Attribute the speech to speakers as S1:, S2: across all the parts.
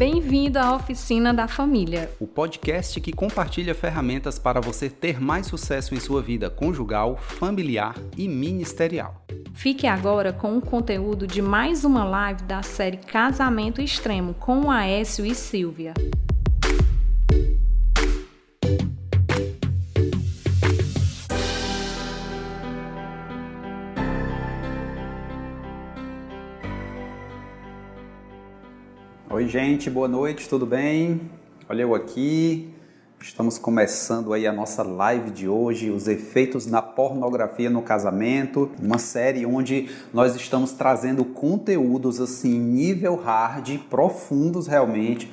S1: Bem-vindo à Oficina da Família,
S2: o podcast que compartilha ferramentas para você ter mais sucesso em sua vida conjugal, familiar e ministerial.
S1: Fique agora com o conteúdo de mais uma live da série Casamento Extremo com Aécio e Silvia.
S2: Oi, gente, boa noite, tudo bem? Olha eu aqui. Estamos começando aí a nossa live de hoje, os efeitos da pornografia no casamento, uma série onde nós estamos trazendo conteúdos assim nível hard, profundos realmente,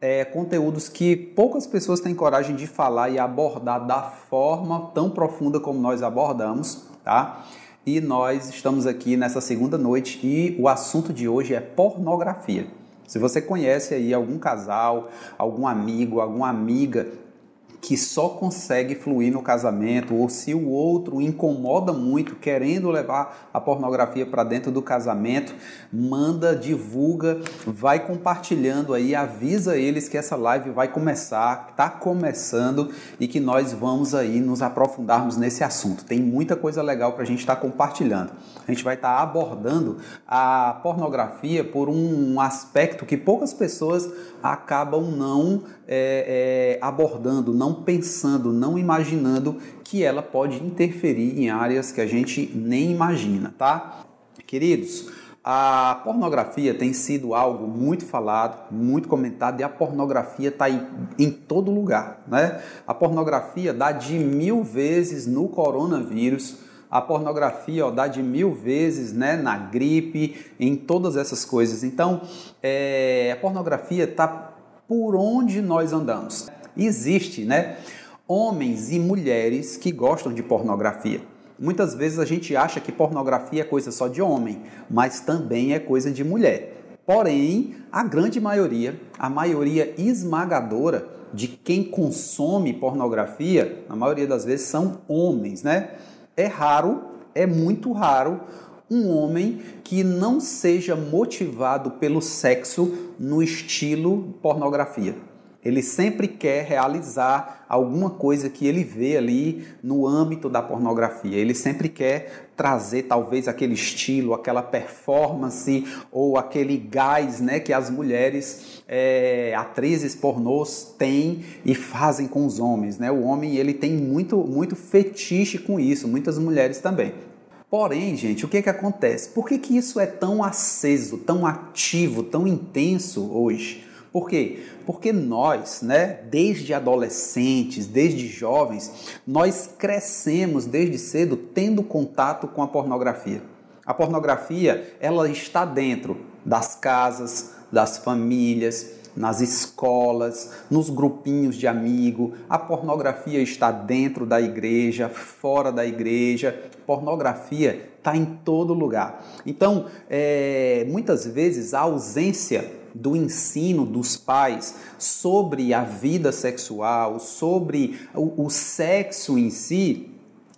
S2: é, conteúdos que poucas pessoas têm coragem de falar e abordar da forma tão profunda como nós abordamos, tá? E nós estamos aqui nessa segunda noite e o assunto de hoje é pornografia. Se você conhece aí algum casal, algum amigo, alguma amiga que só consegue fluir no casamento, ou se o outro incomoda muito, querendo levar a pornografia para dentro do casamento, manda, divulga, vai compartilhando aí, avisa eles que essa live vai começar, está começando e que nós vamos aí nos aprofundarmos nesse assunto. Tem muita coisa legal para a gente estar tá compartilhando. A gente vai estar tá abordando a pornografia por um aspecto que poucas pessoas acabam não é, é, abordando, não pensando, não imaginando que ela pode interferir em áreas que a gente nem imagina, tá? Queridos, a pornografia tem sido algo muito falado, muito comentado, e a pornografia está em todo lugar. Né? A pornografia dá de mil vezes no coronavírus, a pornografia ó, dá de mil vezes né, na gripe, em todas essas coisas. Então, é, a pornografia está por onde nós andamos. Existe, né? Homens e mulheres que gostam de pornografia. Muitas vezes a gente acha que pornografia é coisa só de homem, mas também é coisa de mulher. Porém, a grande maioria, a maioria esmagadora de quem consome pornografia, na maioria das vezes são homens, né? É raro, é muito raro um homem que não seja motivado pelo sexo no estilo pornografia. Ele sempre quer realizar alguma coisa que ele vê ali no âmbito da pornografia. Ele sempre quer trazer talvez aquele estilo, aquela performance ou aquele gás né, que as mulheres, é, atrizes pornôs têm e fazem com os homens. Né? O homem ele tem muito, muito fetiche com isso, muitas mulheres também. Porém, gente, o que, que acontece? Por que, que isso é tão aceso, tão ativo, tão intenso hoje? Por quê? Porque nós, né, desde adolescentes, desde jovens, nós crescemos desde cedo tendo contato com a pornografia. A pornografia, ela está dentro das casas, das famílias, nas escolas, nos grupinhos de amigo. A pornografia está dentro da igreja, fora da igreja. Pornografia está em todo lugar. Então, é, muitas vezes a ausência do ensino dos pais sobre a vida sexual, sobre o, o sexo em si,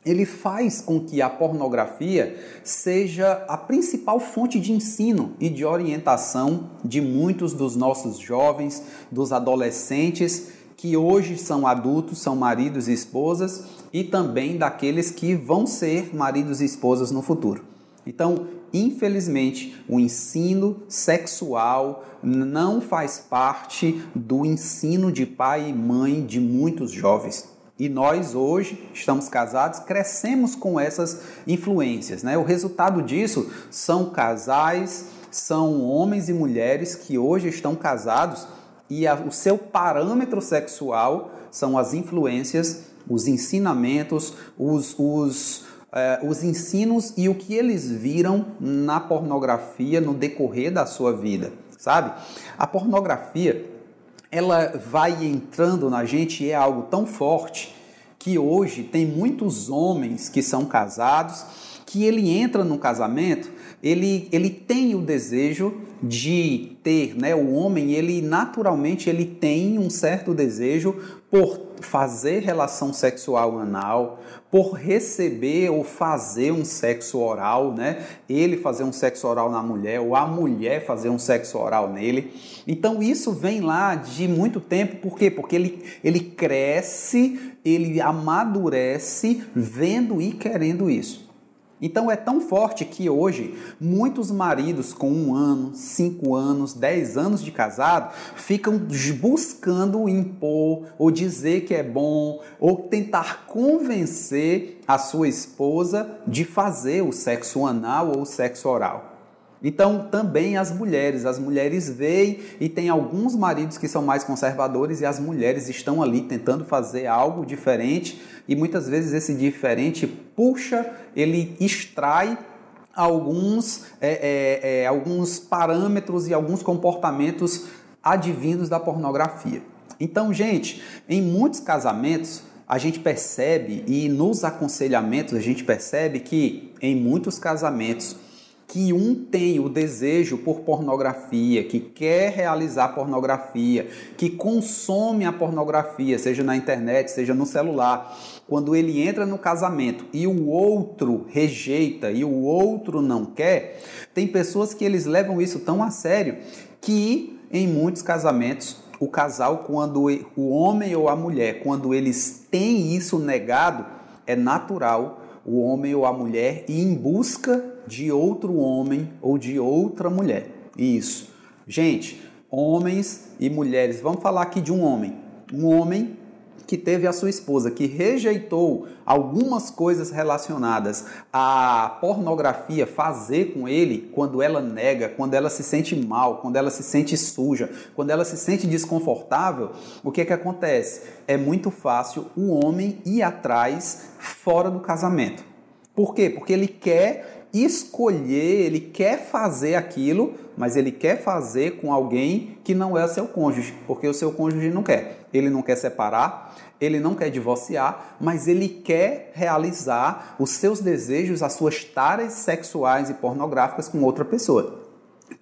S2: ele faz com que a pornografia seja a principal fonte de ensino e de orientação de muitos dos nossos jovens, dos adolescentes que hoje são adultos, são maridos e esposas e também daqueles que vão ser maridos e esposas no futuro. Então, infelizmente, o ensino sexual não faz parte do ensino de pai e mãe de muitos jovens. E nós hoje estamos casados, crescemos com essas influências. Né? O resultado disso são casais, são homens e mulheres que hoje estão casados e a, o seu parâmetro sexual são as influências, os ensinamentos, os, os, eh, os ensinos e o que eles viram na pornografia no decorrer da sua vida, sabe? A pornografia ela vai entrando na gente e é algo tão forte que hoje tem muitos homens que são casados que ele entra no casamento ele, ele tem o desejo de ter, né? O homem, ele naturalmente ele tem um certo desejo por fazer relação sexual anal, por receber ou fazer um sexo oral, né? Ele fazer um sexo oral na mulher ou a mulher fazer um sexo oral nele. Então isso vem lá de muito tempo, por quê? Porque ele, ele cresce, ele amadurece vendo e querendo isso. Então é tão forte que hoje muitos maridos com um ano, cinco anos, dez anos de casado ficam buscando impor ou dizer que é bom ou tentar convencer a sua esposa de fazer o sexo anal ou o sexo oral. Então, também as mulheres, as mulheres veem e tem alguns maridos que são mais conservadores e as mulheres estão ali tentando fazer algo diferente e muitas vezes esse diferente puxa, ele extrai alguns, é, é, é, alguns parâmetros e alguns comportamentos advindos da pornografia. Então, gente, em muitos casamentos a gente percebe e nos aconselhamentos a gente percebe que em muitos casamentos que um tem o desejo por pornografia, que quer realizar pornografia, que consome a pornografia, seja na internet, seja no celular, quando ele entra no casamento e o outro rejeita e o outro não quer, tem pessoas que eles levam isso tão a sério que em muitos casamentos o casal, quando o homem ou a mulher, quando eles têm isso negado, é natural o homem ou a mulher ir em busca de outro homem ou de outra mulher. Isso. Gente, homens e mulheres, vamos falar aqui de um homem. Um homem que teve a sua esposa, que rejeitou algumas coisas relacionadas à pornografia fazer com ele, quando ela nega, quando ela se sente mal, quando ela se sente suja, quando ela se sente desconfortável, o que é que acontece? É muito fácil o homem ir atrás fora do casamento. Por quê? Porque ele quer escolher, ele quer fazer aquilo, mas ele quer fazer com alguém que não é seu cônjuge, porque o seu cônjuge não quer. Ele não quer separar, ele não quer divorciar, mas ele quer realizar os seus desejos, as suas taras sexuais e pornográficas com outra pessoa.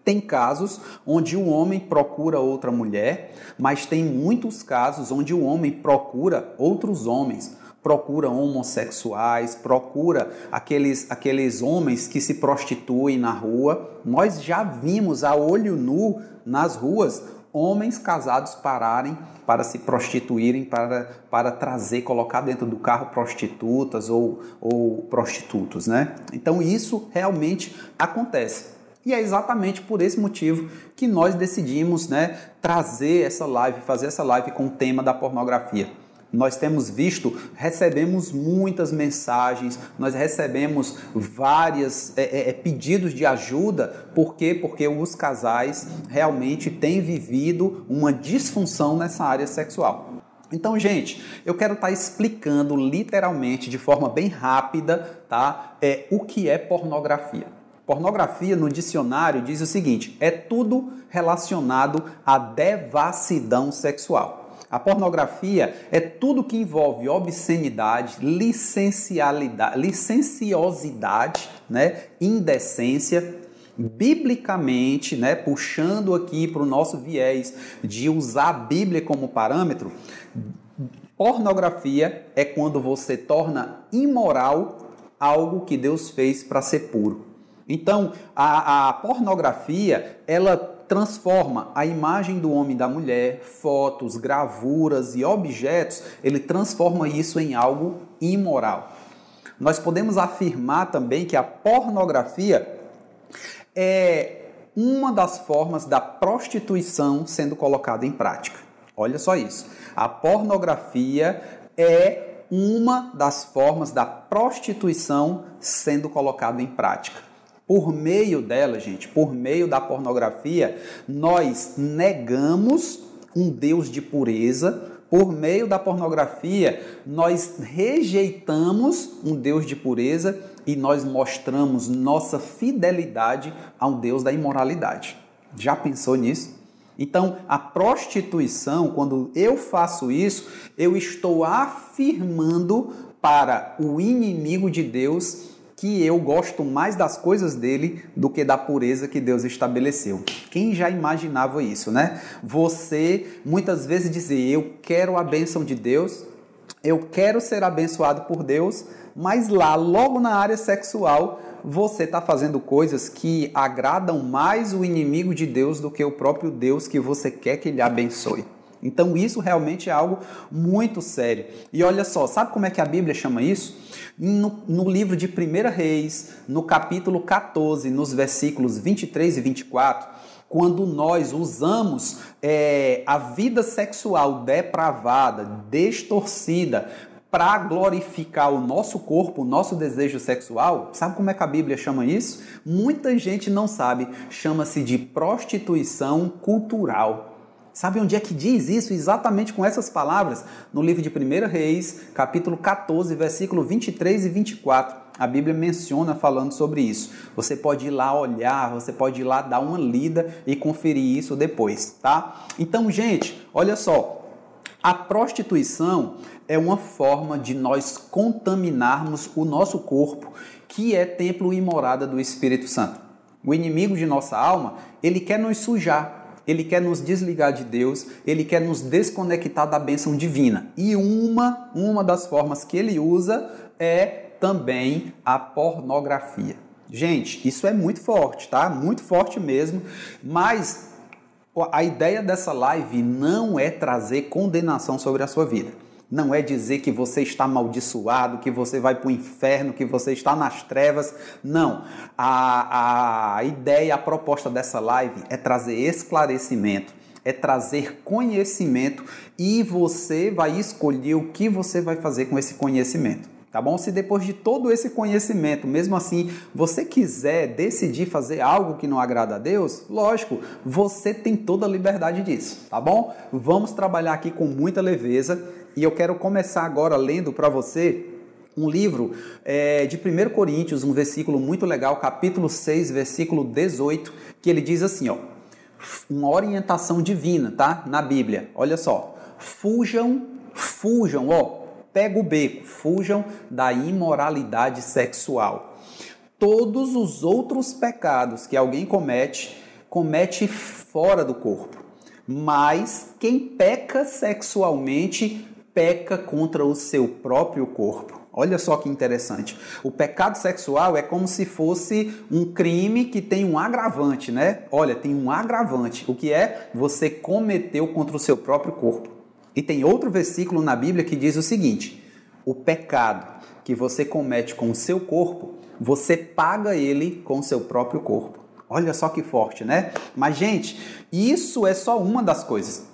S2: Tem casos onde o homem procura outra mulher, mas tem muitos casos onde o homem procura outros homens procura homossexuais, procura aqueles, aqueles homens que se prostituem na rua. Nós já vimos a olho nu nas ruas homens casados pararem para se prostituírem, para, para trazer, colocar dentro do carro prostitutas ou, ou prostitutos, né? Então isso realmente acontece. E é exatamente por esse motivo que nós decidimos né, trazer essa live, fazer essa live com o tema da pornografia nós temos visto, recebemos muitas mensagens, nós recebemos vários é, é, é, pedidos de ajuda, por quê? Porque os casais realmente têm vivido uma disfunção nessa área sexual. Então, gente, eu quero estar tá explicando literalmente, de forma bem rápida, tá? É, o que é pornografia. Pornografia no dicionário diz o seguinte: é tudo relacionado à devassidão sexual. A pornografia é tudo que envolve obscenidade, licencialidade, licenciosidade, né, indecência, biblicamente, né, puxando aqui para o nosso viés de usar a Bíblia como parâmetro, pornografia é quando você torna imoral algo que Deus fez para ser puro. Então, a, a pornografia, ela transforma a imagem do homem e da mulher, fotos, gravuras e objetos, ele transforma isso em algo imoral. Nós podemos afirmar também que a pornografia é uma das formas da prostituição sendo colocada em prática. Olha só isso. A pornografia é uma das formas da prostituição sendo colocada em prática. Por meio dela, gente, por meio da pornografia, nós negamos um Deus de pureza. Por meio da pornografia, nós rejeitamos um Deus de pureza e nós mostramos nossa fidelidade a um Deus da imoralidade. Já pensou nisso? Então, a prostituição, quando eu faço isso, eu estou afirmando para o inimigo de Deus que eu gosto mais das coisas dele do que da pureza que Deus estabeleceu. Quem já imaginava isso, né? Você muitas vezes dizer, eu quero a bênção de Deus, eu quero ser abençoado por Deus, mas lá, logo na área sexual, você está fazendo coisas que agradam mais o inimigo de Deus do que o próprio Deus que você quer que ele abençoe. Então isso realmente é algo muito sério. E olha só, sabe como é que a Bíblia chama isso? No, no, livro de 1 Reis, no capítulo 14, nos versículos 23 e 24, quando nós usamos é, a vida sexual depravada, distorcida, para glorificar o nosso corpo, o nosso desejo sexual, sabe como é que a Bíblia chama isso? Muita gente não sabe, chama-se de prostituição cultural. Sabe onde é que diz isso? Exatamente com essas palavras, no livro de 1 Reis, capítulo 14, versículo 23 e 24. A Bíblia menciona falando sobre isso. Você pode ir lá olhar, você pode ir lá dar uma lida e conferir isso depois, tá? Então, gente, olha só. A prostituição é uma forma de nós contaminarmos o nosso corpo, que é templo e morada do Espírito Santo. O inimigo de nossa alma, ele quer nos sujar, ele quer nos desligar de Deus, ele quer nos desconectar da bênção divina. E uma, uma das formas que ele usa é também a pornografia. Gente, isso é muito forte, tá? Muito forte mesmo, mas a ideia dessa live não é trazer condenação sobre a sua vida não é dizer que você está amaldiçoado, que você vai para o inferno, que você está nas trevas. Não. A, a ideia, a proposta dessa live é trazer esclarecimento, é trazer conhecimento e você vai escolher o que você vai fazer com esse conhecimento. Tá bom? Se depois de todo esse conhecimento, mesmo assim, você quiser decidir fazer algo que não agrada a Deus, lógico, você tem toda a liberdade disso, tá bom? Vamos trabalhar aqui com muita leveza e eu quero começar agora lendo para você um livro é, de 1 Coríntios, um versículo muito legal, capítulo 6, versículo 18, que ele diz assim, ó, uma orientação divina, tá? Na Bíblia. Olha só. Fujam, fujam, ó, pega o beco, fujam da imoralidade sexual. Todos os outros pecados que alguém comete, comete fora do corpo. Mas quem peca sexualmente peca contra o seu próprio corpo. Olha só que interessante. O pecado sexual é como se fosse um crime que tem um agravante, né? Olha, tem um agravante. O que é? Você cometeu contra o seu próprio corpo. E tem outro versículo na Bíblia que diz o seguinte: o pecado que você comete com o seu corpo, você paga ele com o seu próprio corpo. Olha só que forte, né? Mas, gente, isso é só uma das coisas.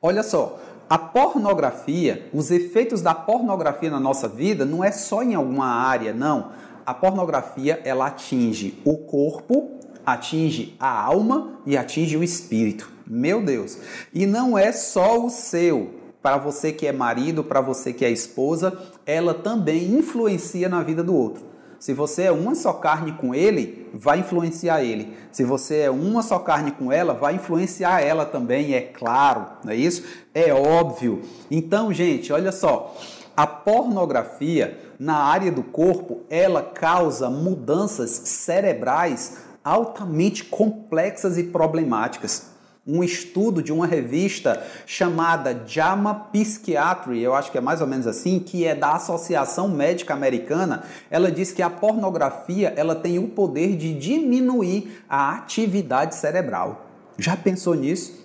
S2: Olha só, a pornografia, os efeitos da pornografia na nossa vida não é só em alguma área, não. A pornografia ela atinge o corpo, atinge a alma e atinge o espírito. Meu Deus! E não é só o seu. Para você que é marido, para você que é esposa, ela também influencia na vida do outro. Se você é uma só carne com ele, vai influenciar ele. Se você é uma só carne com ela, vai influenciar ela também, é claro, não é isso? É óbvio. Então, gente, olha só. A pornografia na área do corpo, ela causa mudanças cerebrais altamente complexas e problemáticas um estudo de uma revista chamada JAMA Psychiatry, eu acho que é mais ou menos assim, que é da Associação Médica Americana, ela diz que a pornografia ela tem o poder de diminuir a atividade cerebral. Já pensou nisso?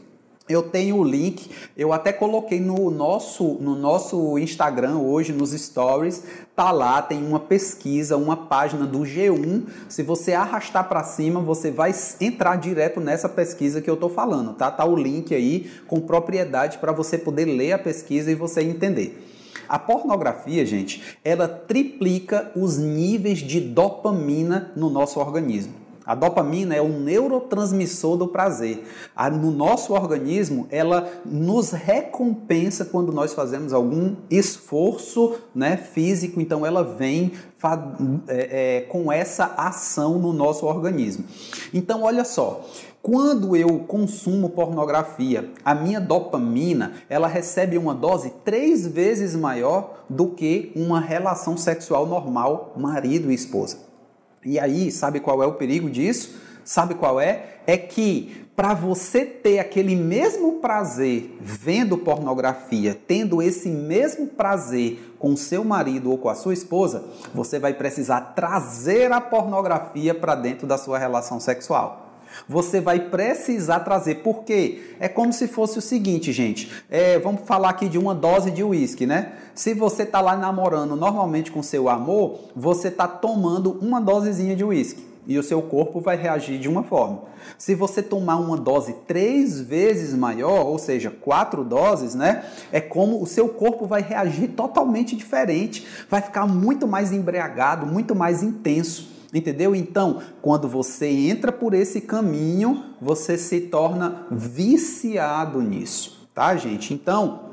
S2: Eu tenho o link, eu até coloquei no nosso, no nosso Instagram hoje, nos stories, tá lá, tem uma pesquisa, uma página do G1. Se você arrastar para cima, você vai entrar direto nessa pesquisa que eu tô falando, tá? Tá o link aí com propriedade para você poder ler a pesquisa e você entender. A pornografia, gente, ela triplica os níveis de dopamina no nosso organismo. A dopamina é um neurotransmissor do prazer. no nosso organismo, ela nos recompensa quando nós fazemos algum esforço né, físico, então ela vem é, é, com essa ação no nosso organismo. Então, olha só, Quando eu consumo pornografia, a minha dopamina ela recebe uma dose três vezes maior do que uma relação sexual normal, marido e esposa. E aí, sabe qual é o perigo disso? Sabe qual é? É que para você ter aquele mesmo prazer vendo pornografia, tendo esse mesmo prazer com seu marido ou com a sua esposa, você vai precisar trazer a pornografia para dentro da sua relação sexual. Você vai precisar trazer, porque é como se fosse o seguinte, gente. É, vamos falar aqui de uma dose de uísque, né? Se você tá lá namorando normalmente com seu amor, você tá tomando uma dosezinha de uísque e o seu corpo vai reagir de uma forma. Se você tomar uma dose três vezes maior, ou seja, quatro doses, né? É como o seu corpo vai reagir totalmente diferente, vai ficar muito mais embriagado, muito mais intenso. Entendeu? Então, quando você entra por esse caminho, você se torna viciado nisso, tá, gente? Então,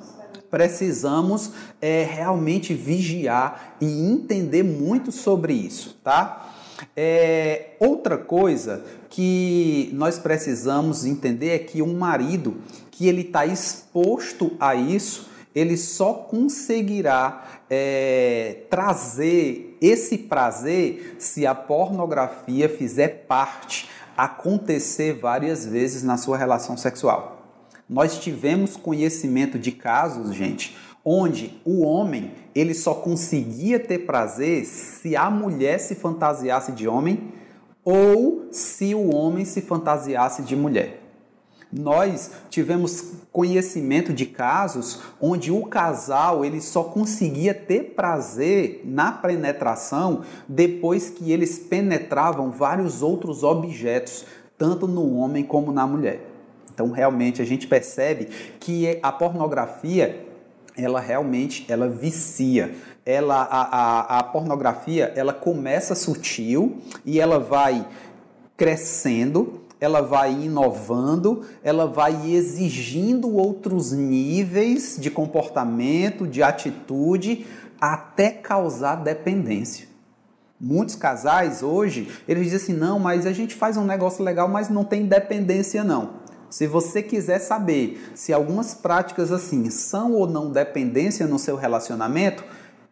S2: precisamos é, realmente vigiar e entender muito sobre isso, tá? É, outra coisa que nós precisamos entender é que um marido que ele está exposto a isso, ele só conseguirá é, trazer esse prazer se a pornografia fizer parte, acontecer várias vezes na sua relação sexual. Nós tivemos conhecimento de casos, gente, onde o homem ele só conseguia ter prazer se a mulher se fantasiasse de homem ou se o homem se fantasiasse de mulher. Nós tivemos conhecimento de casos onde o casal ele só conseguia ter prazer na penetração depois que eles penetravam vários outros objetos, tanto no homem como na mulher. Então, realmente a gente percebe que a pornografia ela realmente ela vicia. Ela, a, a, a pornografia ela começa sutil e ela vai crescendo, ela vai inovando, ela vai exigindo outros níveis de comportamento, de atitude, até causar dependência. Muitos casais hoje, eles dizem assim, não, mas a gente faz um negócio legal, mas não tem dependência não. Se você quiser saber se algumas práticas assim são ou não dependência no seu relacionamento,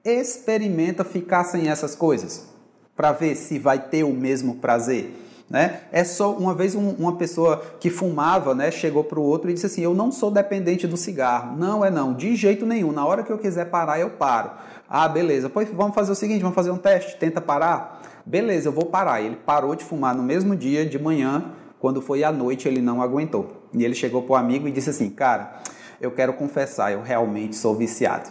S2: experimenta ficar sem essas coisas para ver se vai ter o mesmo prazer. Né? É só uma vez um, uma pessoa que fumava, né, chegou para o outro e disse assim: Eu não sou dependente do cigarro. Não é não, de jeito nenhum. Na hora que eu quiser parar, eu paro. Ah, beleza. Pois vamos fazer o seguinte: vamos fazer um teste. Tenta parar. Beleza, eu vou parar. Ele parou de fumar no mesmo dia, de manhã, quando foi à noite, ele não aguentou. E ele chegou para o amigo e disse assim: Cara, eu quero confessar, eu realmente sou viciado.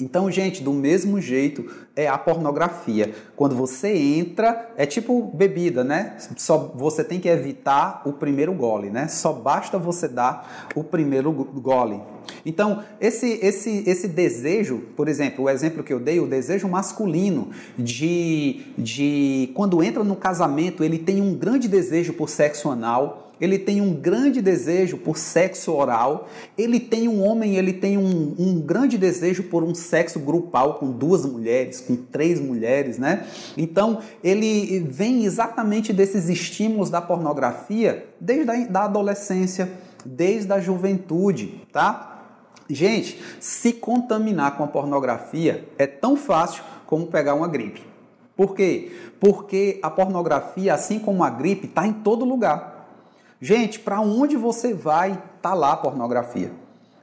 S2: Então, gente, do mesmo jeito é a pornografia. Quando você entra, é tipo bebida, né? Só você tem que evitar o primeiro gole, né? Só basta você dar o primeiro gole. Então, esse esse esse desejo, por exemplo, o exemplo que eu dei, o desejo masculino de de quando entra no casamento, ele tem um grande desejo por sexo anal ele tem um grande desejo por sexo oral, ele tem um homem, ele tem um, um, grande desejo por um sexo grupal com duas mulheres, com três mulheres, né? Então ele vem exatamente desses estímulos da pornografia desde a da adolescência, desde a juventude, tá? Gente, se contaminar com a pornografia é tão fácil como pegar uma gripe. Por quê? Porque a pornografia, assim como a gripe, está em todo lugar. Gente, para onde você vai, tá lá a pornografia.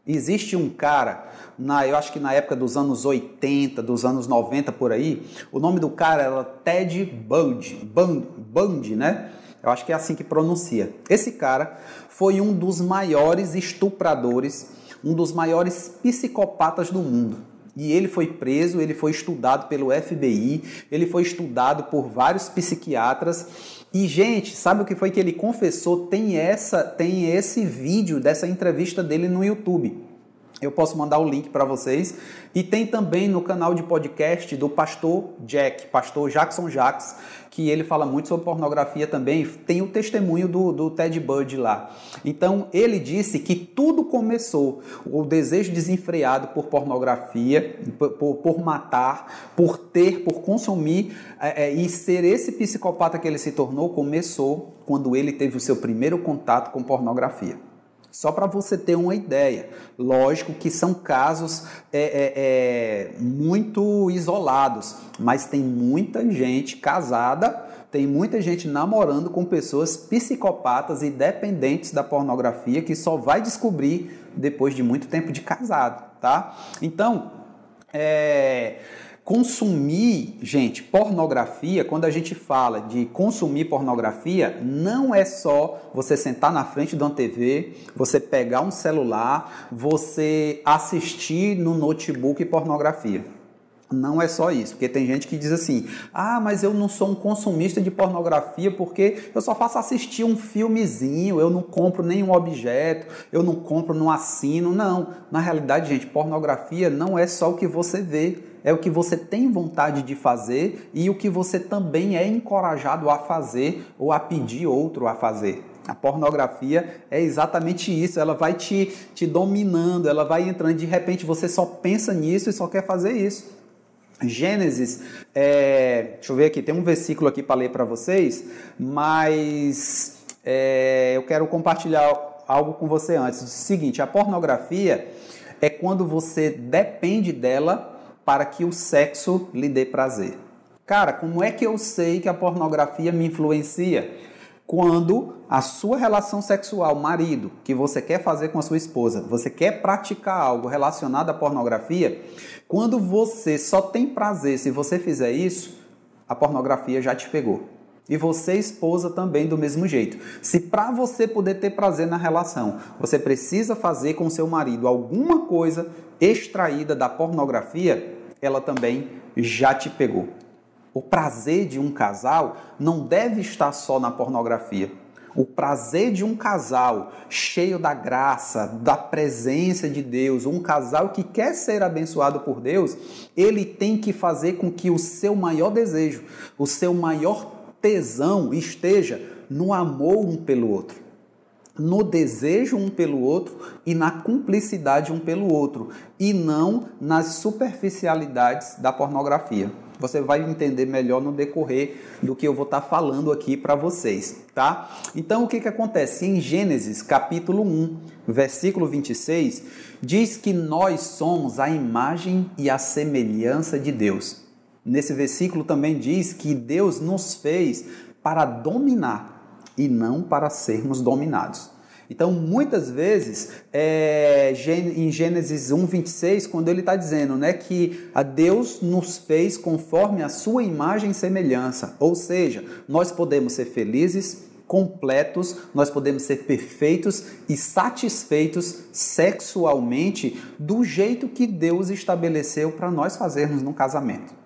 S2: Existe um cara, na, eu acho que na época dos anos 80, dos anos 90 por aí, o nome do cara era Ted Bundy, Bundy, Bundy, né? Eu acho que é assim que pronuncia. Esse cara foi um dos maiores estupradores, um dos maiores psicopatas do mundo. E ele foi preso, ele foi estudado pelo FBI, ele foi estudado por vários psiquiatras e gente, sabe o que foi que ele confessou? Tem essa, tem esse vídeo dessa entrevista dele no YouTube. Eu posso mandar o link para vocês. E tem também no canal de podcast do pastor Jack, pastor Jackson Jacques, que ele fala muito sobre pornografia também. Tem o testemunho do, do Ted Bud lá. Então, ele disse que tudo começou, o desejo desenfreado por pornografia, por, por matar, por ter, por consumir, é, é, e ser esse psicopata que ele se tornou, começou quando ele teve o seu primeiro contato com pornografia. Só para você ter uma ideia. Lógico que são casos é, é, é, muito isolados, mas tem muita gente casada, tem muita gente namorando com pessoas psicopatas e dependentes da pornografia que só vai descobrir depois de muito tempo de casado, tá? Então, é consumir, gente, pornografia, quando a gente fala de consumir pornografia, não é só você sentar na frente de uma TV, você pegar um celular, você assistir no notebook pornografia. Não é só isso, porque tem gente que diz assim: ah, mas eu não sou um consumista de pornografia porque eu só faço assistir um filmezinho, eu não compro nenhum objeto, eu não compro, não assino. Não, na realidade, gente, pornografia não é só o que você vê, é o que você tem vontade de fazer e o que você também é encorajado a fazer ou a pedir outro a fazer. A pornografia é exatamente isso, ela vai te, te dominando, ela vai entrando, de repente você só pensa nisso e só quer fazer isso. Gênesis, é, deixa eu ver aqui, tem um versículo aqui para ler para vocês, mas é, eu quero compartilhar algo com você antes. O seguinte, a pornografia é quando você depende dela para que o sexo lhe dê prazer. Cara, como é que eu sei que a pornografia me influencia? Quando a sua relação sexual, marido, que você quer fazer com a sua esposa, você quer praticar algo relacionado à pornografia, quando você só tem prazer se você fizer isso, a pornografia já te pegou. E você, esposa, também do mesmo jeito. Se para você poder ter prazer na relação, você precisa fazer com seu marido alguma coisa extraída da pornografia, ela também já te pegou. O prazer de um casal não deve estar só na pornografia. O prazer de um casal cheio da graça, da presença de Deus, um casal que quer ser abençoado por Deus, ele tem que fazer com que o seu maior desejo, o seu maior tesão esteja no amor um pelo outro no desejo um pelo outro e na cumplicidade um pelo outro, e não nas superficialidades da pornografia. Você vai entender melhor no decorrer do que eu vou estar falando aqui para vocês, tá? Então o que que acontece? Em Gênesis, capítulo 1, versículo 26, diz que nós somos a imagem e a semelhança de Deus. Nesse versículo também diz que Deus nos fez para dominar e não para sermos dominados. Então, muitas vezes, é, em Gênesis 1, 26, quando ele está dizendo né, que a Deus nos fez conforme a sua imagem e semelhança, ou seja, nós podemos ser felizes, completos, nós podemos ser perfeitos e satisfeitos sexualmente do jeito que Deus estabeleceu para nós fazermos no casamento.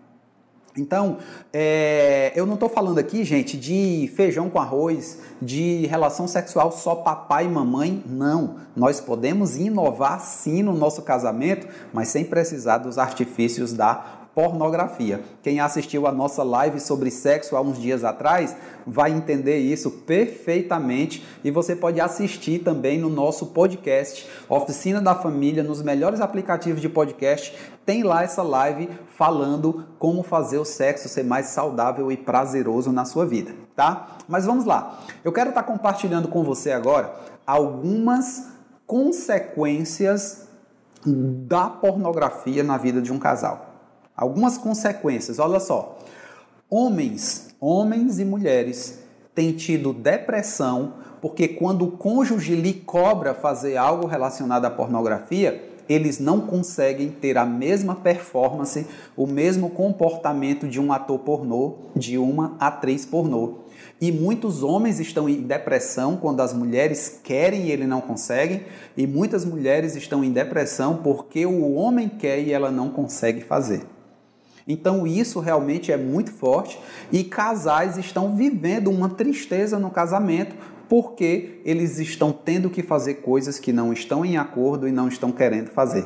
S2: Então, é, eu não estou falando aqui, gente, de feijão com arroz, de relação sexual só papai e mamãe. Não. Nós podemos inovar sim no nosso casamento, mas sem precisar dos artifícios da pornografia. Quem assistiu a nossa live sobre sexo há uns dias atrás vai entender isso perfeitamente e você pode assistir também no nosso podcast Oficina da Família nos melhores aplicativos de podcast. Tem lá essa live falando como fazer o sexo ser mais saudável e prazeroso na sua vida, tá? Mas vamos lá. Eu quero estar compartilhando com você agora algumas consequências da pornografia na vida de um casal. Algumas consequências, olha só. Homens, homens e mulheres têm tido depressão porque quando o cônjuge lhe cobra fazer algo relacionado à pornografia, eles não conseguem ter a mesma performance, o mesmo comportamento de um ator pornô, de uma atriz pornô. E muitos homens estão em depressão quando as mulheres querem e ele não consegue, e muitas mulheres estão em depressão porque o homem quer e ela não consegue fazer. Então isso realmente é muito forte e casais estão vivendo uma tristeza no casamento porque eles estão tendo que fazer coisas que não estão em acordo e não estão querendo fazer.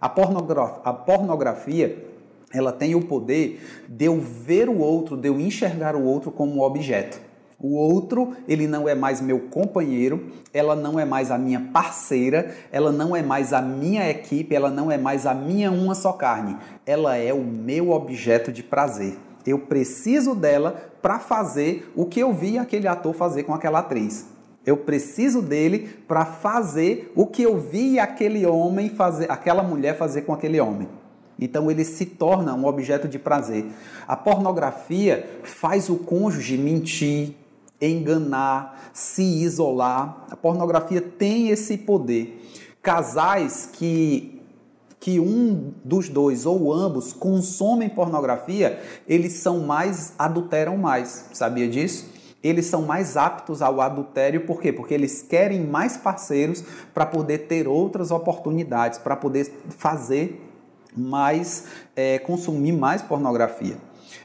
S2: A, pornografia, a pornografia ela tem o poder de eu ver o outro, de eu enxergar o outro como objeto. O outro, ele não é mais meu companheiro, ela não é mais a minha parceira, ela não é mais a minha equipe, ela não é mais a minha uma só carne. Ela é o meu objeto de prazer. Eu preciso dela para fazer o que eu vi aquele ator fazer com aquela atriz. Eu preciso dele para fazer o que eu vi aquele homem fazer, aquela mulher fazer com aquele homem. Então ele se torna um objeto de prazer. A pornografia faz o cônjuge mentir, enganar, se isolar. A pornografia tem esse poder. Casais que que um dos dois ou ambos consomem pornografia, eles são mais adulteram mais. Sabia disso? Eles são mais aptos ao adultério, por quê? Porque eles querem mais parceiros para poder ter outras oportunidades, para poder fazer mais, é, consumir mais pornografia.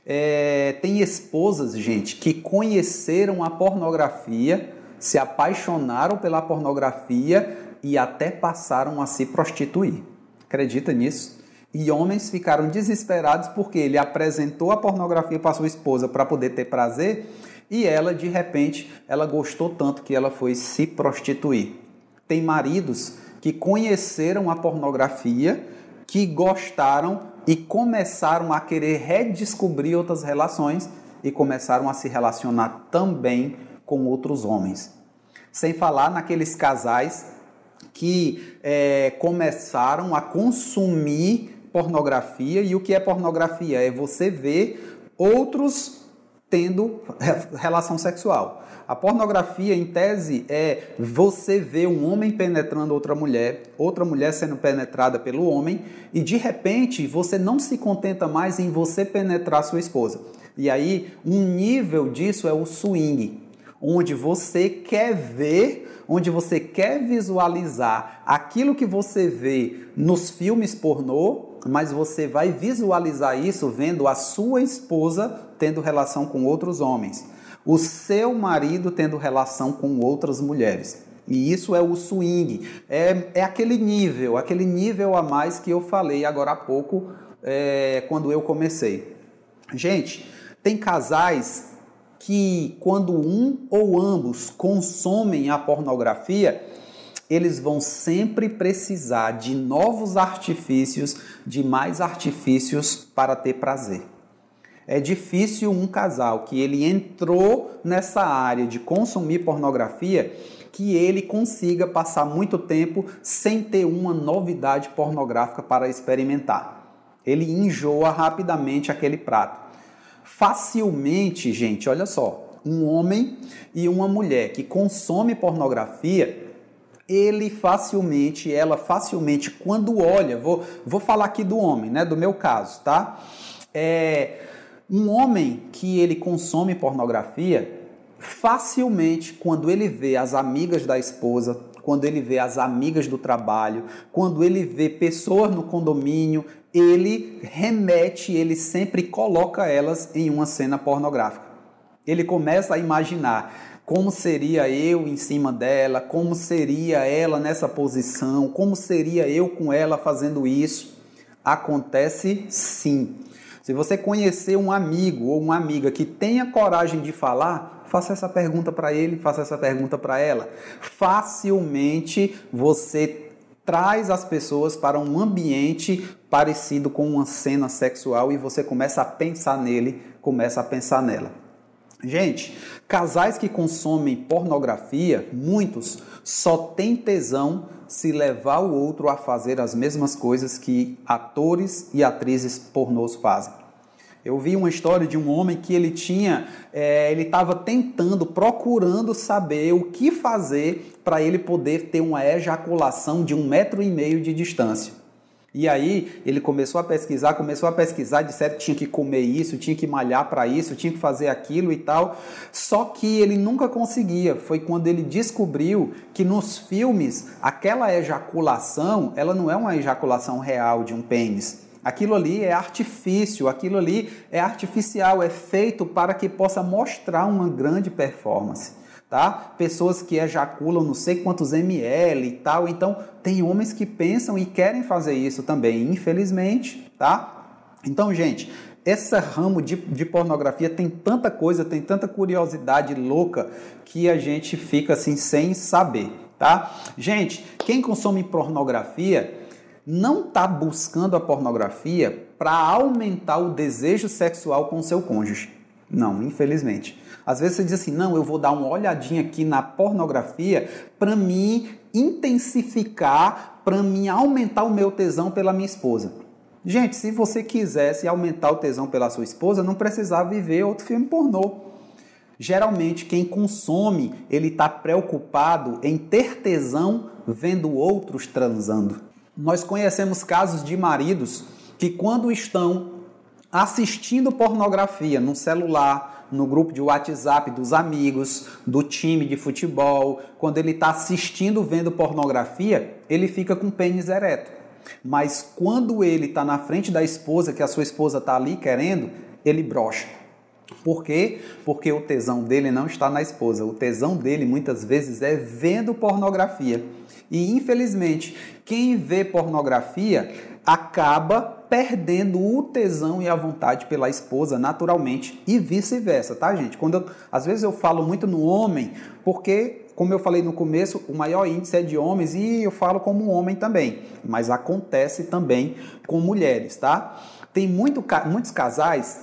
S2: É, tem esposas, gente, que conheceram a pornografia, se apaixonaram pela pornografia e até passaram a se prostituir. Acredita nisso? E homens ficaram desesperados porque ele apresentou a pornografia para sua esposa para poder ter prazer e ela, de repente, ela gostou tanto que ela foi se prostituir. Tem maridos que conheceram a pornografia, que gostaram e começaram a querer redescobrir outras relações e começaram a se relacionar também com outros homens. Sem falar naqueles casais que é, começaram a consumir pornografia. E o que é pornografia? É você ver outros tendo relação sexual. A pornografia, em tese, é você ver um homem penetrando outra mulher, outra mulher sendo penetrada pelo homem, e de repente você não se contenta mais em você penetrar sua esposa. E aí, um nível disso é o swing, onde você quer ver, onde você quer visualizar aquilo que você vê nos filmes pornô, mas você vai visualizar isso vendo a sua esposa tendo relação com outros homens, o seu marido tendo relação com outras mulheres. E isso é o swing, é, é aquele nível, aquele nível a mais que eu falei agora há pouco, é, quando eu comecei. Gente, tem casais que, quando um ou ambos consomem a pornografia, eles vão sempre precisar de novos artifícios, de mais artifícios para ter prazer. É difícil um casal que ele entrou nessa área de consumir pornografia que ele consiga passar muito tempo sem ter uma novidade pornográfica para experimentar. Ele enjoa rapidamente aquele prato. Facilmente, gente, olha só, um homem e uma mulher que consome pornografia, ele facilmente, ela facilmente, quando olha, vou, vou falar aqui do homem, né, do meu caso, tá? É, um homem que ele consome pornografia, facilmente, quando ele vê as amigas da esposa, quando ele vê as amigas do trabalho, quando ele vê pessoas no condomínio, ele remete, ele sempre coloca elas em uma cena pornográfica. Ele começa a imaginar como seria eu em cima dela, como seria ela nessa posição, como seria eu com ela fazendo isso. Acontece sim. Se você conhecer um amigo ou uma amiga que tenha coragem de falar, faça essa pergunta para ele, faça essa pergunta para ela. Facilmente você traz as pessoas para um ambiente parecido com uma cena sexual e você começa a pensar nele, começa a pensar nela. Gente, casais que consomem pornografia, muitos, só têm tesão se levar o outro a fazer as mesmas coisas que atores e atrizes pornôs fazem. Eu vi uma história de um homem que ele tinha, é, ele estava tentando, procurando saber o que fazer para ele poder ter uma ejaculação de um metro e meio de distância. E aí ele começou a pesquisar, começou a pesquisar, disseram que tinha que comer isso, tinha que malhar para isso, tinha que fazer aquilo e tal. Só que ele nunca conseguia. Foi quando ele descobriu que nos filmes aquela ejaculação, ela não é uma ejaculação real de um pênis. Aquilo ali é artifício, aquilo ali é artificial, é feito para que possa mostrar uma grande performance tá? Pessoas que ejaculam não sei quantos ml e tal. Então, tem homens que pensam e querem fazer isso também, infelizmente, tá? Então, gente, esse ramo de, de, pornografia tem tanta coisa, tem tanta curiosidade louca que a gente fica assim sem saber, tá? Gente, quem consome pornografia não está buscando a pornografia para aumentar o desejo sexual com seu cônjuge. Não, infelizmente. Às vezes você diz assim: não, eu vou dar uma olhadinha aqui na pornografia para me intensificar, para me aumentar o meu tesão pela minha esposa. Gente, se você quisesse aumentar o tesão pela sua esposa, não precisava viver outro filme pornô. Geralmente, quem consome, ele está preocupado em ter tesão vendo outros transando. Nós conhecemos casos de maridos que, quando estão assistindo pornografia no celular, no grupo de WhatsApp dos amigos, do time de futebol, quando ele está assistindo, vendo pornografia, ele fica com pênis ereto. Mas quando ele está na frente da esposa, que a sua esposa está ali querendo, ele brocha. Por quê? Porque o tesão dele não está na esposa. O tesão dele muitas vezes é vendo pornografia. E infelizmente, quem vê pornografia acaba perdendo o tesão e a vontade pela esposa naturalmente e vice-versa, tá, gente? Quando eu, às vezes eu falo muito no homem, porque como eu falei no começo, o maior índice é de homens e eu falo como homem também, mas acontece também com mulheres, tá? Tem muito, muitos casais,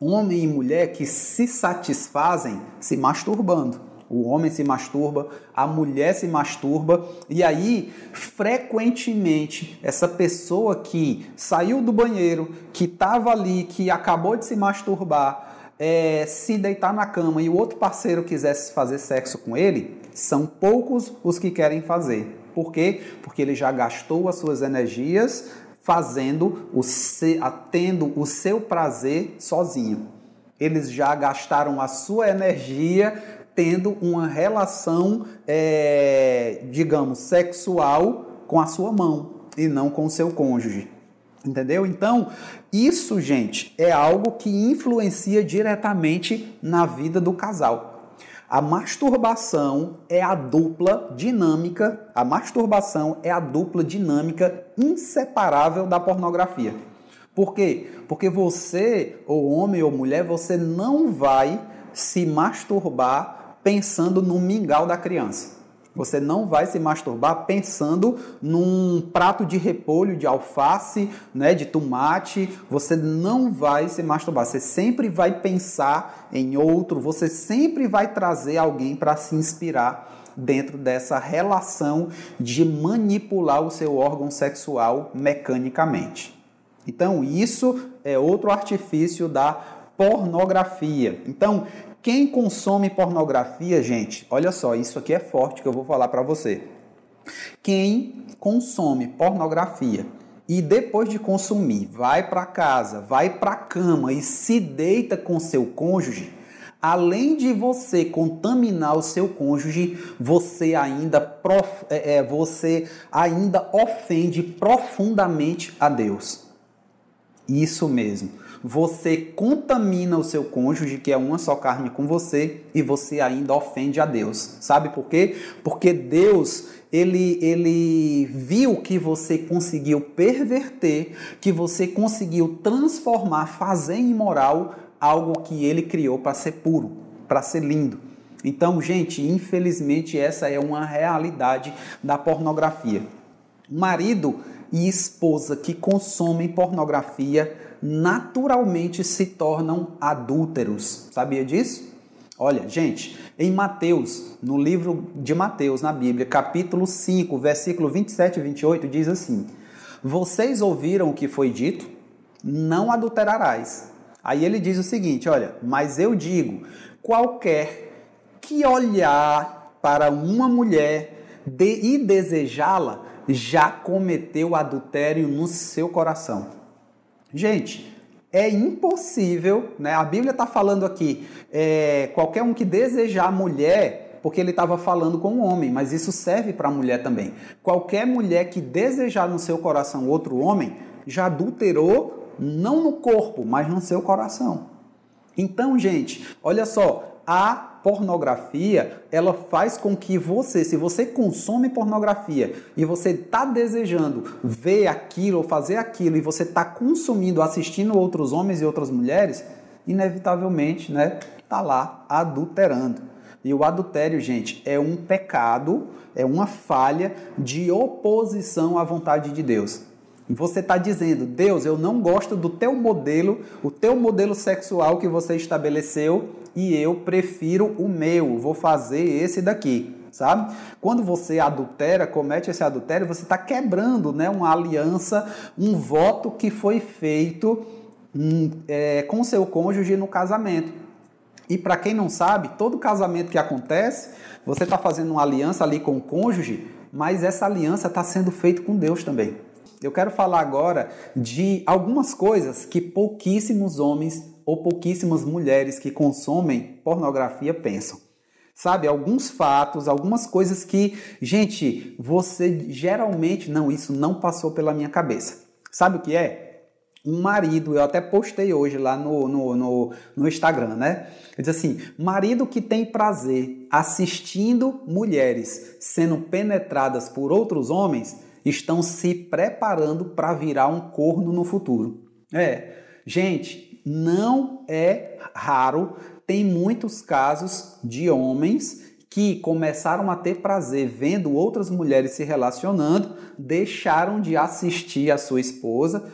S2: homem e mulher, que se satisfazem se masturbando. O homem se masturba, a mulher se masturba, e aí, frequentemente, essa pessoa que saiu do banheiro, que estava ali, que acabou de se masturbar, é, se deitar na cama e o outro parceiro quisesse fazer sexo com ele, são poucos os que querem fazer. Por quê? Porque ele já gastou as suas energias fazendo o se, tendo o seu prazer sozinho. Eles já gastaram a sua energia tendo uma relação, é, digamos, sexual com a sua mão e não com o seu cônjuge. Entendeu? Então, isso, gente, é algo que influencia diretamente na vida do casal. A masturbação é a dupla dinâmica, a masturbação é a dupla dinâmica inseparável da pornografia. Por quê? Porque você, ou homem ou mulher, você não vai se masturbar pensando no mingau da criança. Você não vai se masturbar pensando num prato de repolho, de alface, né, de tomate. Você não vai se masturbar. Você sempre vai pensar em outro. Você sempre vai trazer alguém para se inspirar dentro dessa relação de manipular o seu órgão sexual mecanicamente. Então, isso é outro artifício da pornografia. Então, quem consome pornografia, gente, olha só, isso aqui é forte que eu vou falar para você. Quem consome pornografia e depois de consumir, vai para casa, vai para cama e se deita com seu cônjuge, além de você contaminar o seu cônjuge, você ainda, prof, é, é você ainda ofende profundamente a Deus. Isso mesmo você contamina o seu cônjuge, que é uma só carne com você, e você ainda ofende a Deus. Sabe por quê? Porque Deus ele, ele viu que você conseguiu perverter, que você conseguiu transformar, fazer imoral algo que ele criou para ser puro, para ser lindo. Então, gente, infelizmente essa é uma realidade da pornografia. Marido e esposa que consomem pornografia naturalmente se tornam adúlteros. Sabia disso? Olha, gente, em Mateus, no livro de Mateus, na Bíblia, capítulo 5, versículo 27 e 28, diz assim: Vocês ouviram o que foi dito? Não adulterarás. Aí ele diz o seguinte: Olha, mas eu digo, qualquer que olhar para uma mulher de, e desejá-la, já cometeu adultério no seu coração. Gente, é impossível, né? A Bíblia está falando aqui, é, qualquer um que desejar mulher, porque ele estava falando com o homem, mas isso serve para a mulher também. Qualquer mulher que desejar no seu coração outro homem, já adulterou, não no corpo, mas no seu coração. Então, gente, olha só, a pornografia, ela faz com que você, se você consome pornografia e você está desejando ver aquilo ou fazer aquilo e você está consumindo, assistindo outros homens e outras mulheres, inevitavelmente, né, tá lá adulterando. E o adultério, gente, é um pecado, é uma falha de oposição à vontade de Deus. Você está dizendo, Deus, eu não gosto do teu modelo, o teu modelo sexual que você estabeleceu e eu prefiro o meu, vou fazer esse daqui, sabe? Quando você adultera, comete esse adultério, você está quebrando né, uma aliança, um voto que foi feito hum, é, com seu cônjuge no casamento. E para quem não sabe, todo casamento que acontece, você está fazendo uma aliança ali com o cônjuge, mas essa aliança está sendo feita com Deus também. Eu quero falar agora de algumas coisas que pouquíssimos homens ou pouquíssimas mulheres que consomem pornografia pensam. Sabe, alguns fatos, algumas coisas que, gente, você geralmente, não, isso não passou pela minha cabeça. Sabe o que é? Um marido, eu até postei hoje lá no, no, no, no Instagram, né? Diz assim: marido que tem prazer assistindo mulheres sendo penetradas por outros homens estão se preparando para virar um corno no futuro. É, gente, não é raro, tem muitos casos de homens que começaram a ter prazer vendo outras mulheres se relacionando, deixaram de assistir a sua esposa,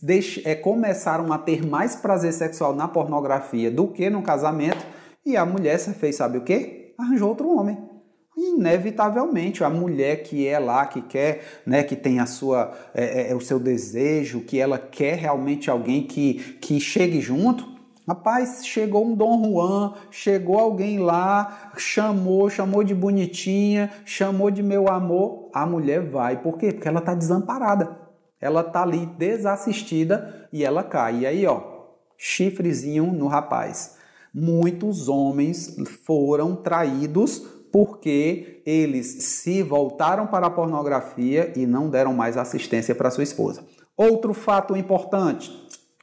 S2: deix, é, começaram a ter mais prazer sexual na pornografia do que no casamento, e a mulher fez, sabe o que? Arranjou outro homem inevitavelmente a mulher que é lá que quer né que tem a sua é, é, o seu desejo que ela quer realmente alguém que que chegue junto rapaz chegou um Dom Juan chegou alguém lá chamou chamou de bonitinha chamou de meu amor a mulher vai. Por quê? Porque ela está desamparada. Ela está ali desassistida e ela cai. E aí ó chifrezinho no rapaz. Muitos homens foram traídos porque eles se voltaram para a pornografia e não deram mais assistência para sua esposa. Outro fato importante: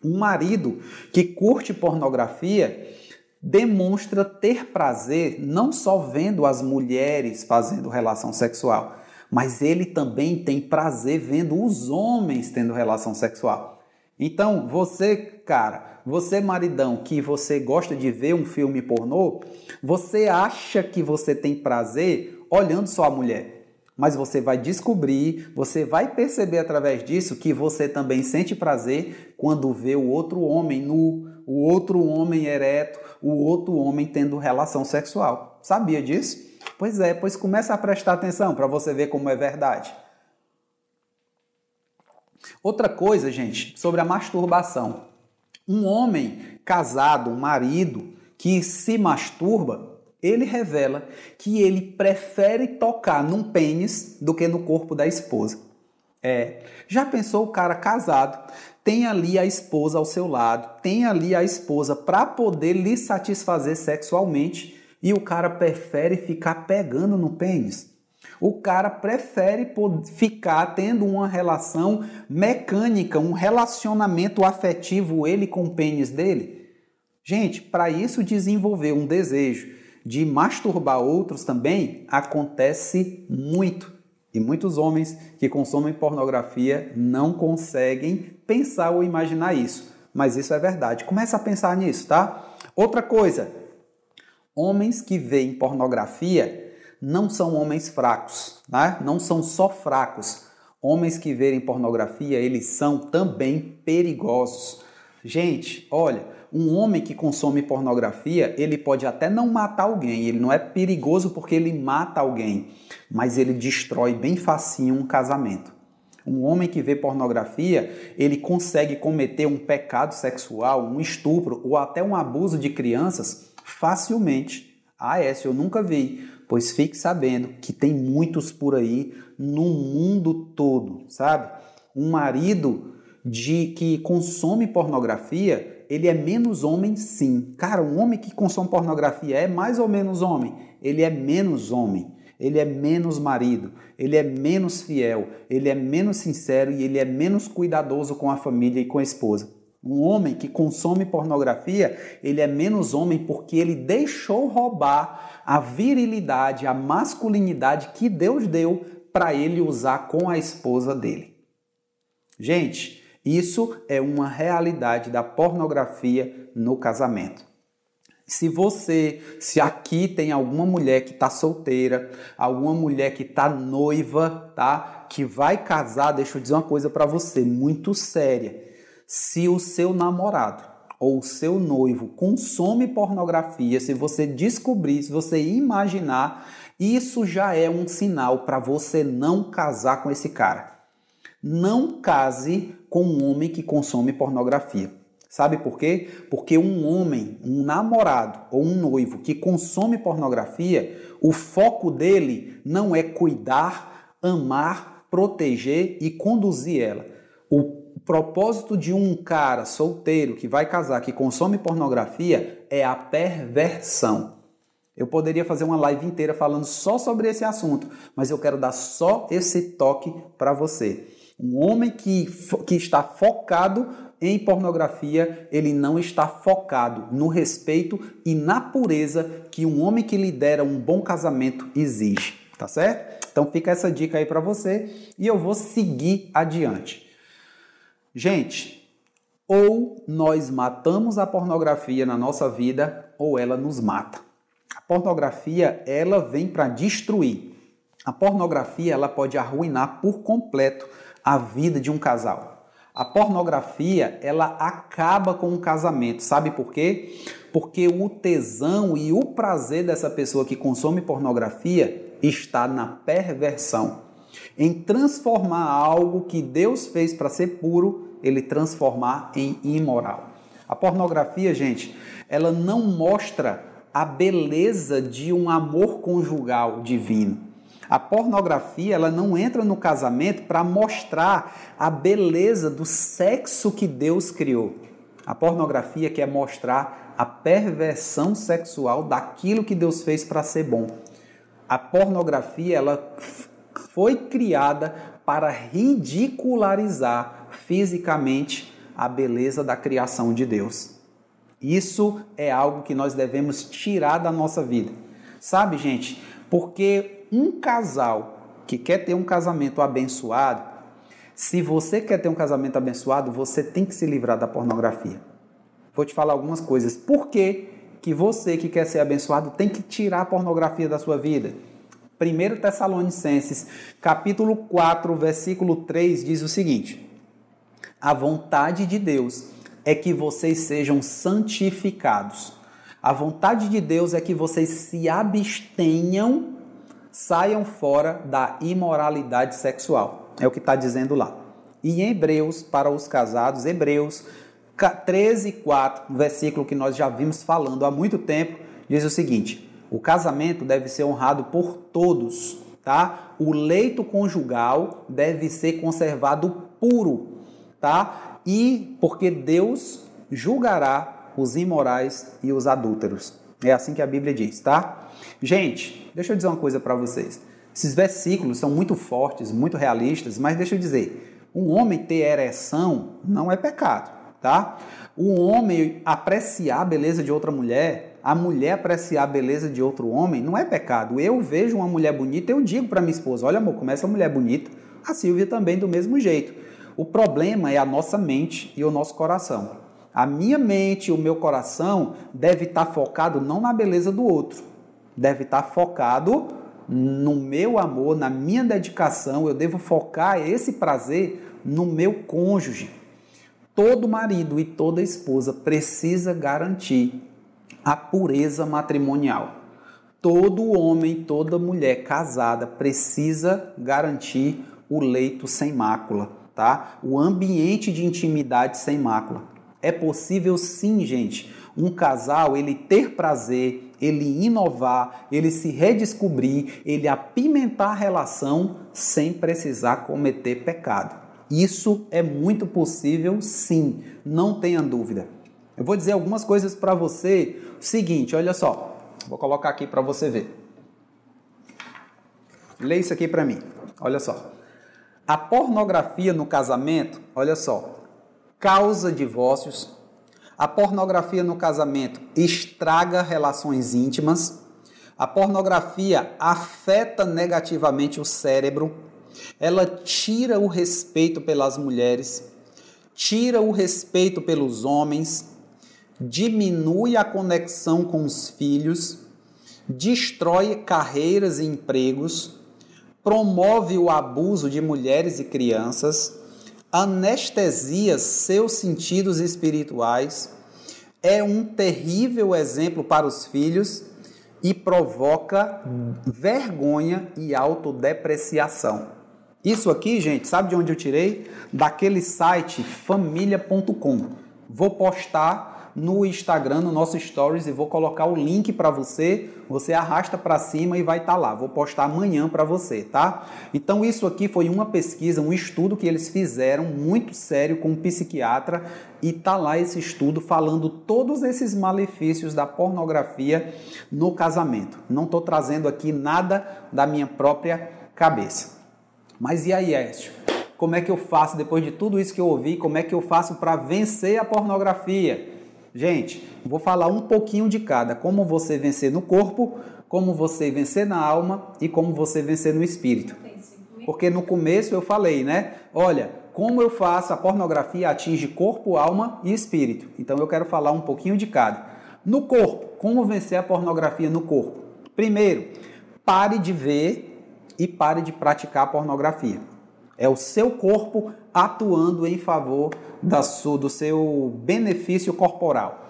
S2: um marido que curte pornografia demonstra ter prazer não só vendo as mulheres fazendo relação sexual, mas ele também tem prazer vendo os homens tendo relação sexual. Então, você, cara, você maridão que você gosta de ver um filme pornô, você acha que você tem prazer olhando só a mulher. Mas você vai descobrir, você vai perceber através disso que você também sente prazer quando vê o outro homem nu, o outro homem ereto, o outro homem tendo relação sexual. Sabia disso? Pois é, pois começa a prestar atenção para você ver como é verdade. Outra coisa, gente, sobre a masturbação. Um homem casado, um marido, que se masturba, ele revela que ele prefere tocar num pênis do que no corpo da esposa. É, já pensou o cara casado, tem ali a esposa ao seu lado, tem ali a esposa para poder lhe satisfazer sexualmente e o cara prefere ficar pegando no pênis? O cara prefere ficar tendo uma relação mecânica, um relacionamento afetivo ele com o pênis dele. Gente, para isso desenvolver um desejo de masturbar outros também acontece muito. E muitos homens que consomem pornografia não conseguem pensar ou imaginar isso. Mas isso é verdade. Começa a pensar nisso, tá? Outra coisa, homens que veem pornografia não são homens fracos, né? não são só fracos. Homens que verem pornografia, eles são também perigosos. Gente, olha, um homem que consome pornografia, ele pode até não matar alguém, ele não é perigoso porque ele mata alguém, mas ele destrói bem facinho um casamento. Um homem que vê pornografia, ele consegue cometer um pecado sexual, um estupro ou até um abuso de crianças facilmente. Ah, essa eu nunca vi pois fique sabendo que tem muitos por aí no mundo todo, sabe? Um marido de que consome pornografia, ele é menos homem sim. Cara, um homem que consome pornografia é mais ou menos homem, ele é menos homem. Ele é menos marido, ele é menos fiel, ele é menos sincero e ele é menos cuidadoso com a família e com a esposa. Um homem que consome pornografia, ele é menos homem porque ele deixou roubar a virilidade, a masculinidade que Deus deu para ele usar com a esposa dele. Gente, isso é uma realidade da pornografia no casamento. Se você, se aqui tem alguma mulher que está solteira, alguma mulher que está noiva, tá? Que vai casar, deixa eu dizer uma coisa para você, muito séria se o seu namorado ou seu noivo consome pornografia, se você descobrir, se você imaginar, isso já é um sinal para você não casar com esse cara. Não case com um homem que consome pornografia. Sabe por quê? Porque um homem, um namorado ou um noivo que consome pornografia, o foco dele não é cuidar, amar, proteger e conduzir ela. O propósito de um cara solteiro que vai casar, que consome pornografia, é a perversão. Eu poderia fazer uma live inteira falando só sobre esse assunto, mas eu quero dar só esse toque para você. Um homem que, que está focado em pornografia, ele não está focado no respeito e na pureza que um homem que lidera um bom casamento exige, tá certo? Então fica essa dica aí para você e eu vou seguir adiante. Gente, ou nós matamos a pornografia na nossa vida ou ela nos mata. A pornografia, ela vem para destruir. A pornografia, ela pode arruinar por completo a vida de um casal. A pornografia, ela acaba com o casamento. Sabe por quê? Porque o tesão e o prazer dessa pessoa que consome pornografia está na perversão em transformar algo que Deus fez para ser puro, ele transformar em imoral. A pornografia, gente, ela não mostra a beleza de um amor conjugal divino. A pornografia, ela não entra no casamento para mostrar a beleza do sexo que Deus criou. A pornografia quer mostrar a perversão sexual daquilo que Deus fez para ser bom. A pornografia, ela foi criada para ridicularizar fisicamente a beleza da criação de Deus. Isso é algo que nós devemos tirar da nossa vida. Sabe, gente? Porque um casal que quer ter um casamento abençoado, se você quer ter um casamento abençoado, você tem que se livrar da pornografia. Vou te falar algumas coisas. Por que, que você que quer ser abençoado tem que tirar a pornografia da sua vida? 1 Tessalonicenses, capítulo 4, versículo 3 diz o seguinte: A vontade de Deus é que vocês sejam santificados. A vontade de Deus é que vocês se abstenham, saiam fora da imoralidade sexual. É o que está dizendo lá. E em Hebreus, para os casados, Hebreus 13, 4, versículo que nós já vimos falando há muito tempo, diz o seguinte: o casamento deve ser honrado por todos, tá? O leito conjugal deve ser conservado puro, tá? E porque Deus julgará os imorais e os adúlteros. É assim que a Bíblia diz, tá? Gente, deixa eu dizer uma coisa para vocês. Esses versículos são muito fortes, muito realistas, mas deixa eu dizer, um homem ter ereção não é pecado, tá? O homem apreciar a beleza de outra mulher a mulher apreciar a beleza de outro homem não é pecado. Eu vejo uma mulher bonita, eu digo para minha esposa: olha, amor, como essa mulher bonita, a Silvia também do mesmo jeito. O problema é a nossa mente e o nosso coração. A minha mente e o meu coração deve estar tá focado não na beleza do outro, deve estar tá focado no meu amor, na minha dedicação. Eu devo focar esse prazer no meu cônjuge. Todo marido e toda esposa precisa garantir a pureza matrimonial. Todo homem, toda mulher casada precisa garantir o leito sem mácula, tá? O ambiente de intimidade sem mácula. É possível sim, gente, um casal ele ter prazer, ele inovar, ele se redescobrir, ele apimentar a relação sem precisar cometer pecado. Isso é muito possível, sim, não tenha dúvida. Eu vou dizer algumas coisas para você. Seguinte, olha só. Vou colocar aqui para você ver. Lê isso aqui para mim. Olha só. A pornografia no casamento, olha só, causa divórcios. A pornografia no casamento estraga relações íntimas. A pornografia afeta negativamente o cérebro. Ela tira o respeito pelas mulheres, tira o respeito pelos homens, diminui a conexão com os filhos, destrói carreiras e empregos, promove o abuso de mulheres e crianças, anestesia seus sentidos espirituais, é um terrível exemplo para os filhos e provoca vergonha e autodepreciação. Isso aqui, gente, sabe de onde eu tirei? Daquele site família.com. Vou postar no Instagram, no nosso Stories, e vou colocar o link para você. Você arrasta para cima e vai estar tá lá. Vou postar amanhã para você, tá? Então, isso aqui foi uma pesquisa, um estudo que eles fizeram muito sério com um psiquiatra e tá lá esse estudo falando todos esses malefícios da pornografia no casamento. Não estou trazendo aqui nada da minha própria cabeça. Mas e aí, Écio? Como é que eu faço depois de tudo isso que eu ouvi? Como é que eu faço para vencer a pornografia? Gente, vou falar um pouquinho de cada: como você vencer no corpo, como você vencer na alma e como você vencer no espírito. Porque no começo eu falei, né? Olha, como eu faço a pornografia atinge corpo, alma e espírito. Então eu quero falar um pouquinho de cada. No corpo, como vencer a pornografia no corpo? Primeiro, pare de ver e pare de praticar a pornografia. É o seu corpo atuando em favor da sua, do seu benefício corporal.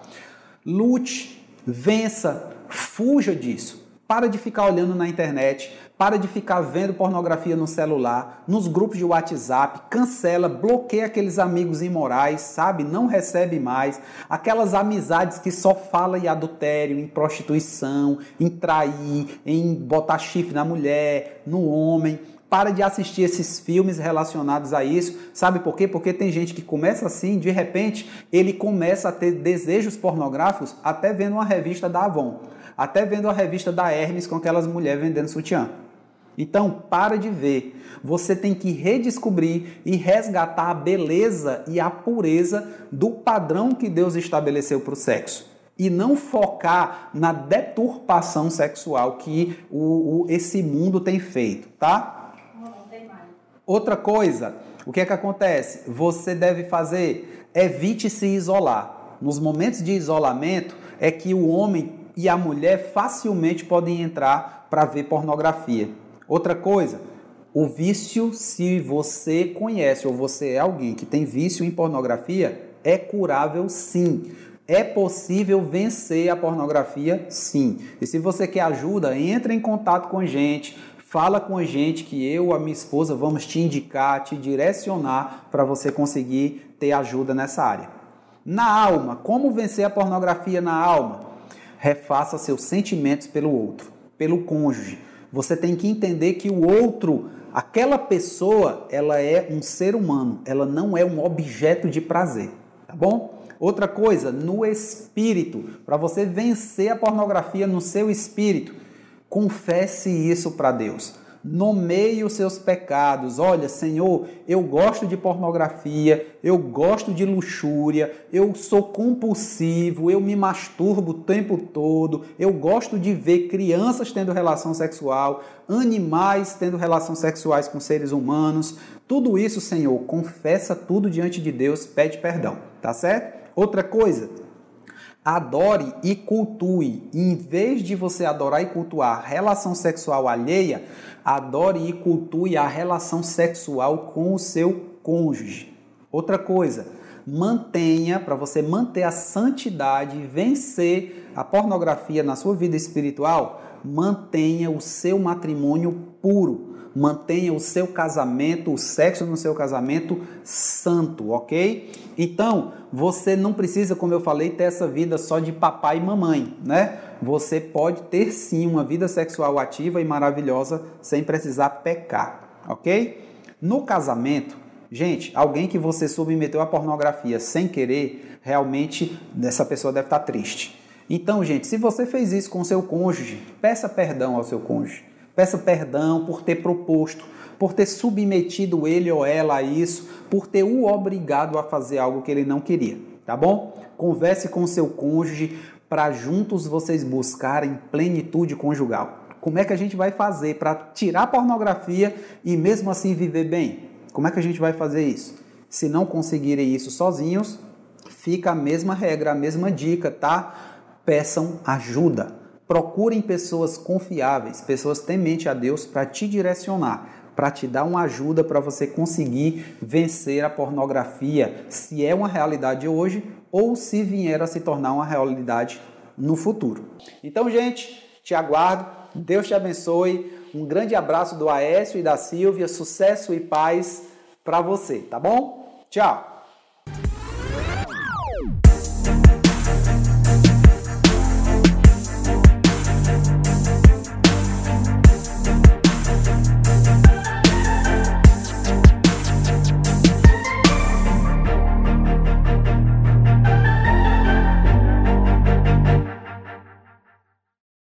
S2: Lute, vença, fuja disso. Para de ficar olhando na internet, para de ficar vendo pornografia no celular, nos grupos de WhatsApp, cancela, bloqueia aqueles amigos imorais, sabe? Não recebe mais. Aquelas amizades que só fala em adultério, em prostituição, em trair, em botar chifre na mulher, no homem para de assistir esses filmes relacionados a isso. Sabe por quê? Porque tem gente que começa assim, de repente, ele começa a ter desejos pornográficos até vendo uma revista da Avon, até vendo a revista da Hermes com aquelas mulheres vendendo sutiã. Então, para de ver. Você tem que redescobrir e resgatar a beleza e a pureza do padrão que Deus estabeleceu para o sexo. E não focar na deturpação sexual que o, o, esse mundo tem feito, tá? Outra coisa, o que é que acontece? Você deve fazer, evite se isolar. Nos momentos de isolamento é que o homem e a mulher facilmente podem entrar para ver pornografia. Outra coisa, o vício, se você conhece ou você é alguém que tem vício em pornografia, é curável sim. É possível vencer a pornografia? Sim. E se você quer ajuda, entre em contato com a gente. Fala com a gente que eu, a minha esposa, vamos te indicar, te direcionar para você conseguir ter ajuda nessa área. Na alma, como vencer a pornografia na alma? Refaça seus sentimentos pelo outro, pelo cônjuge. Você tem que entender que o outro, aquela pessoa, ela é um ser humano, ela não é um objeto de prazer, tá bom? Outra coisa, no espírito, para você vencer a pornografia no seu espírito, Confesse isso para Deus. Nomeie os seus pecados. Olha, Senhor, eu gosto de pornografia, eu gosto de luxúria, eu sou compulsivo, eu me masturbo o tempo todo, eu gosto de ver crianças tendo relação sexual, animais tendo relações sexuais com seres humanos. Tudo isso, Senhor, confessa tudo diante de Deus, pede perdão, tá certo? Outra coisa, adore e cultue. Em vez de você adorar e cultuar a relação sexual alheia, adore e cultue a relação sexual com o seu cônjuge. Outra coisa, mantenha, para você manter a santidade vencer a pornografia na sua vida espiritual, mantenha o seu matrimônio puro mantenha o seu casamento, o sexo no seu casamento santo, ok? Então, você não precisa, como eu falei, ter essa vida só de papai e mamãe, né? Você pode ter sim uma vida sexual ativa e maravilhosa sem precisar pecar, ok? No casamento, gente, alguém que você submeteu à pornografia sem querer, realmente essa pessoa deve estar triste. Então, gente, se você fez isso com seu cônjuge, peça perdão ao seu cônjuge Peça perdão por ter proposto, por ter submetido ele ou ela a isso, por ter o obrigado a fazer algo que ele não queria, tá bom? Converse com seu cônjuge para juntos vocês buscarem plenitude conjugal. Como é que a gente vai fazer para tirar pornografia e mesmo assim viver bem? Como é que a gente vai fazer isso? Se não conseguirem isso sozinhos, fica a mesma regra, a mesma dica, tá? Peçam ajuda. Procurem pessoas confiáveis, pessoas temente a Deus para te direcionar, para te dar uma ajuda para você conseguir vencer a pornografia, se é uma realidade hoje ou se vier a se tornar uma realidade no futuro. Então, gente, te aguardo. Deus te abençoe. Um grande abraço do Aécio e da Silvia. Sucesso e paz para você, tá bom? Tchau.